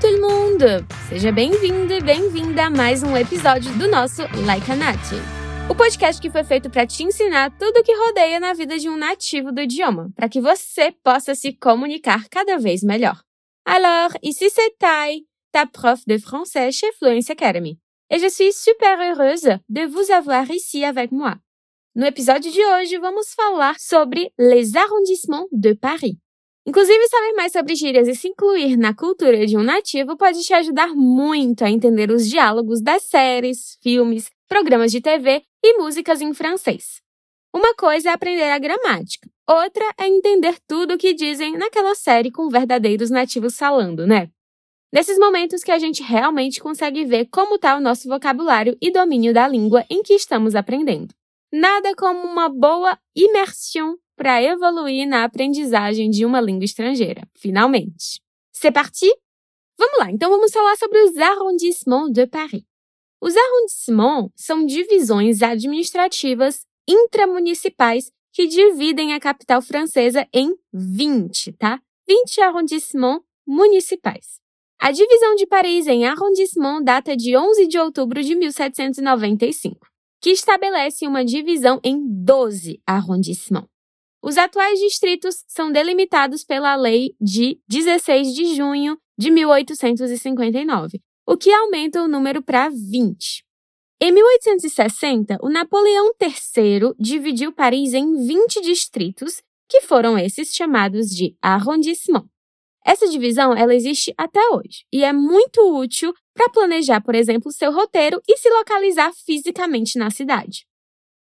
Tout le monde! Seja bem-vindo e bem-vinda a mais um episódio do nosso Like a Native. O podcast que foi feito para te ensinar tudo o que rodeia na vida de um nativo do idioma, para que você possa se comunicar cada vez melhor. Alors, ici c'est Tai, ta prof de français chez Fluence Academy. Et je suis super heureuse de vous avoir ici avec moi. No episódio de hoje, vamos falar sobre les arrondissements de Paris. Inclusive, saber mais sobre gírias e se incluir na cultura de um nativo pode te ajudar muito a entender os diálogos das séries, filmes, programas de TV e músicas em francês. Uma coisa é aprender a gramática, outra é entender tudo o que dizem naquela série com verdadeiros nativos falando, né? Nesses momentos que a gente realmente consegue ver como está o nosso vocabulário e domínio da língua em que estamos aprendendo. Nada como uma boa imersão para evoluir na aprendizagem de uma língua estrangeira, finalmente. C'est parti? Vamos lá, então vamos falar sobre os arrondissements de Paris. Os arrondissements são divisões administrativas intramunicipais que dividem a capital francesa em 20, tá? 20 arrondissements municipais. A divisão de Paris em arrondissement data de 11 de outubro de 1795, que estabelece uma divisão em 12 arrondissements. Os atuais distritos são delimitados pela Lei de 16 de junho de 1859, o que aumenta o número para 20. Em 1860, o Napoleão III dividiu Paris em 20 distritos, que foram esses chamados de arrondissements. Essa divisão ela existe até hoje e é muito útil para planejar, por exemplo, seu roteiro e se localizar fisicamente na cidade.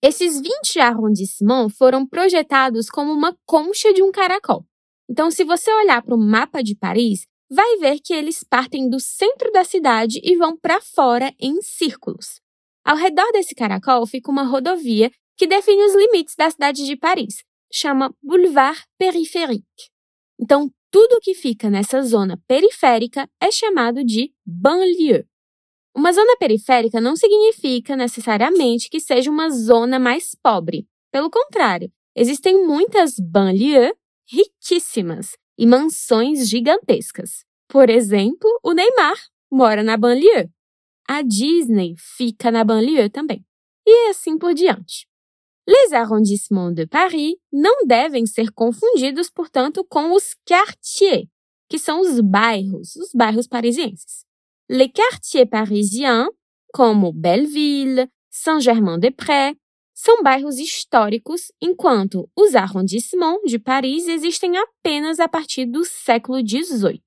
Esses 20 arrondissements foram projetados como uma concha de um caracol. Então, se você olhar para o mapa de Paris, vai ver que eles partem do centro da cidade e vão para fora em círculos. Ao redor desse caracol fica uma rodovia que define os limites da cidade de Paris, chama Boulevard Périphérique. Então, tudo que fica nessa zona periférica é chamado de banlieue. Uma zona periférica não significa necessariamente que seja uma zona mais pobre. Pelo contrário, existem muitas banlieues riquíssimas e mansões gigantescas. Por exemplo, o Neymar mora na banlieue. A Disney fica na banlieue também. E assim por diante. Les arrondissements de Paris não devem ser confundidos, portanto, com os quartiers, que são os bairros, os bairros parisienses. Les quartiers parisiens, como Belleville, Saint-Germain-des-Prés, são bairros históricos, enquanto os arrondissements de Paris existem apenas a partir do século XVIII.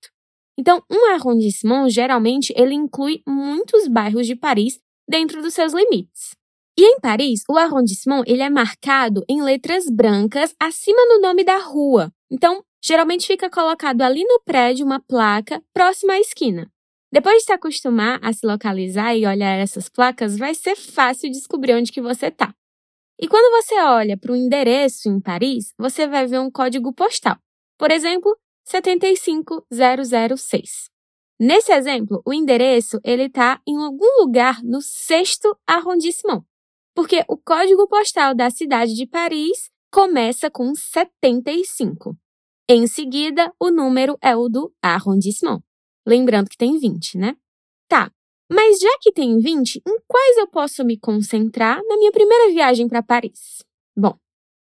Então, um arrondissement geralmente ele inclui muitos bairros de Paris dentro dos seus limites. E em Paris, o arrondissement ele é marcado em letras brancas acima do nome da rua. Então, geralmente fica colocado ali no prédio uma placa próxima à esquina. Depois de se acostumar a se localizar e olhar essas placas, vai ser fácil descobrir onde que você está. E quando você olha para o endereço em Paris, você vai ver um código postal. Por exemplo, 75006. Nesse exemplo, o endereço ele está em algum lugar no sexto arrondissement, porque o código postal da cidade de Paris começa com 75. Em seguida, o número é o do arrondissement. Lembrando que tem 20, né? Tá, mas já que tem 20, em quais eu posso me concentrar na minha primeira viagem para Paris? Bom,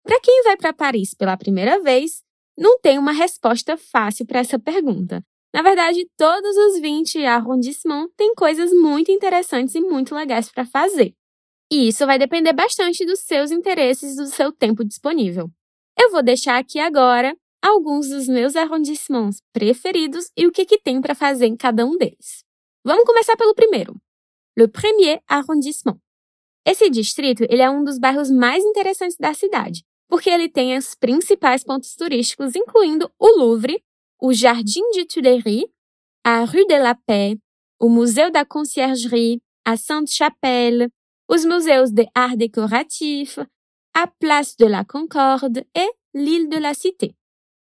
para quem vai para Paris pela primeira vez, não tem uma resposta fácil para essa pergunta. Na verdade, todos os 20 arrondissements têm coisas muito interessantes e muito legais para fazer. E isso vai depender bastante dos seus interesses e do seu tempo disponível. Eu vou deixar aqui agora alguns dos meus arrondissements preferidos e o que, que tem para fazer em cada um deles. Vamos começar pelo primeiro. Le Premier Arrondissement. Esse distrito ele é um dos bairros mais interessantes da cidade, porque ele tem os principais pontos turísticos, incluindo o Louvre, o Jardim de Tuileries, a Rue de la Paix, o Museu da Conciergerie, a Sainte-Chapelle, os museus de art décoratif, a Place de la Concorde e l'Île de la Cité.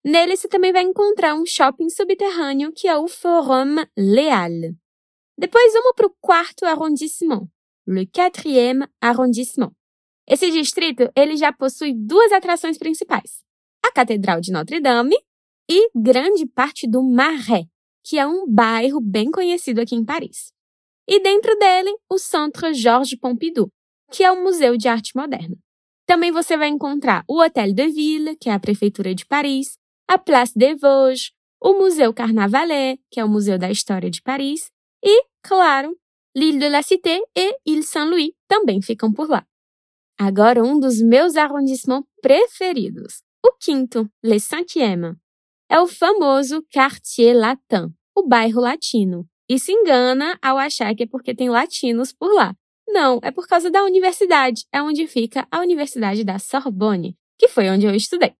Nele você também vai encontrar um shopping subterrâneo que é o Forum Leal. Depois vamos para o quarto arrondissement, le quatrième arrondissement. Esse distrito ele já possui duas atrações principais: a Catedral de Notre Dame e grande parte do Marais, que é um bairro bem conhecido aqui em Paris. E dentro dele, o Centre Georges Pompidou, que é um museu de arte moderna. Também você vai encontrar o Hôtel de Ville, que é a prefeitura de Paris, a Place des Vosges, o Museu Carnavalet, que é o Museu da História de Paris, e, claro, l'Île de la Cité e Île Saint-Louis também ficam por lá. Agora, um dos meus arrondissements preferidos, o quinto, Le Cinquième, é o famoso Quartier Latin, o bairro latino. E se engana ao achar que é porque tem latinos por lá. Não, é por causa da universidade, é onde fica a Universidade da Sorbonne, que foi onde eu estudei.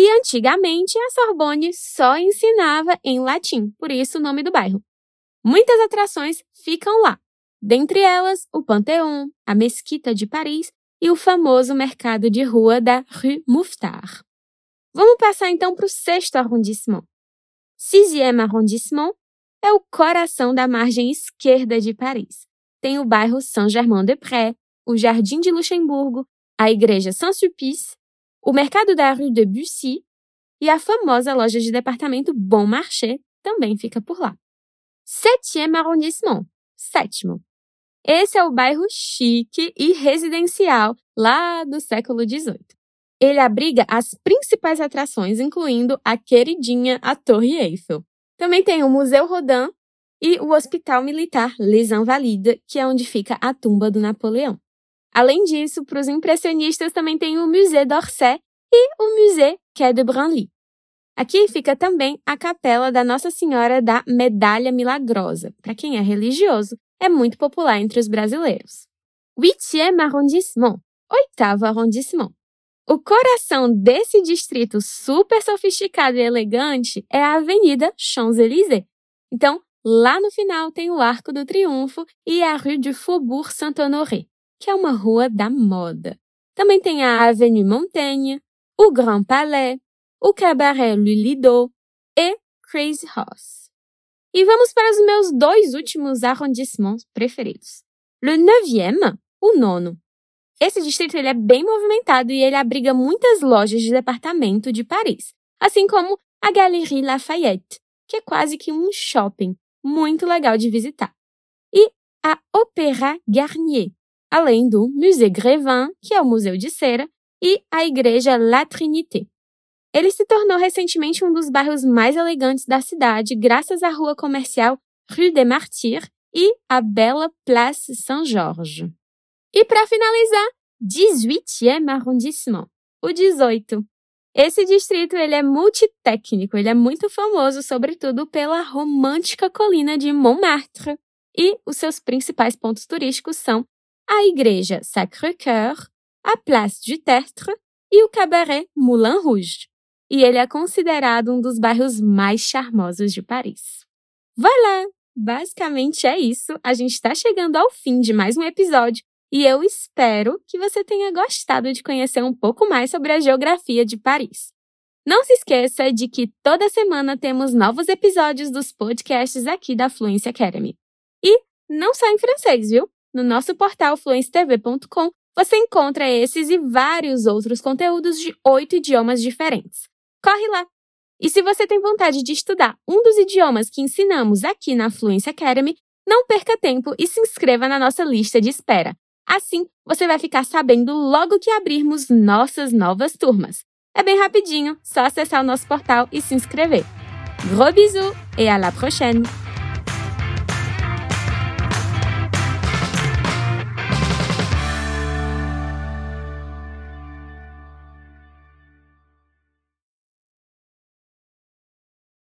E antigamente a Sorbonne só ensinava em latim, por isso o nome do bairro. Muitas atrações ficam lá, dentre elas o Panteão, a Mesquita de Paris e o famoso mercado de rua da Rue Mouffetard. Vamos passar então para o sexto arrondissement. Sixième arrondissement é o coração da margem esquerda de Paris. Tem o bairro Saint-Germain-des-Prés, o Jardim de Luxemburgo, a Igreja Saint-Sulpice, o mercado da Rue de Bussy e a famosa loja de departamento Bon Marché também fica por lá. Septième arrondissement, sétimo. Esse é o bairro chique e residencial lá do século XVIII. Ele abriga as principais atrações, incluindo a queridinha a Torre Eiffel. Também tem o Museu Rodin e o Hospital Militar Les Invalides, que é onde fica a tumba do Napoleão. Além disso, para os impressionistas também tem o Musée d'Orsay e o Musée Quai de Branly. Aqui fica também a capela da Nossa Senhora da Medalha Milagrosa. Para quem é religioso, é muito popular entre os brasileiros. Huitième arrondissement, oitavo arrondissement. O coração desse distrito super sofisticado e elegante é a Avenida Champs-Élysées. Então, lá no final tem o Arco do Triunfo e a Rue du Faubourg Saint-Honoré, que é uma rua da moda. Também tem a Avenue Montaigne, o Grand Palais, o Cabaret Lido e Crazy Horse. E vamos para os meus dois últimos arrondissements preferidos. Le neuvième, o nono, esse distrito ele é bem movimentado e ele abriga muitas lojas de departamento de Paris, assim como a Galerie Lafayette, que é quase que um shopping muito legal de visitar, e a Opéra Garnier, além do Musée Grévin, que é o museu de cera, e a Igreja La Trinité. Ele se tornou recentemente um dos bairros mais elegantes da cidade, graças à rua comercial Rue des Martyrs e à bela Place Saint-Georges. E para finalizar, 18e arrondissement, o 18. Esse distrito ele é multitécnico, ele é muito famoso, sobretudo pela romântica colina de Montmartre. E os seus principais pontos turísticos são a Igreja Sacré-Cœur, a Place du Tertre e o Cabaret Moulin Rouge. E ele é considerado um dos bairros mais charmosos de Paris. Voilà! Basicamente é isso. A gente está chegando ao fim de mais um episódio e eu espero que você tenha gostado de conhecer um pouco mais sobre a geografia de Paris. Não se esqueça de que toda semana temos novos episódios dos podcasts aqui da Fluency Academy. E não só em francês, viu? No nosso portal fluencetv.com você encontra esses e vários outros conteúdos de oito idiomas diferentes. Corre lá! E se você tem vontade de estudar um dos idiomas que ensinamos aqui na Fluency Academy, não perca tempo e se inscreva na nossa lista de espera. Assim, você vai ficar sabendo logo que abrirmos nossas novas turmas. É bem rapidinho, só acessar o nosso portal e se inscrever. Gros bisous et à la prochaine!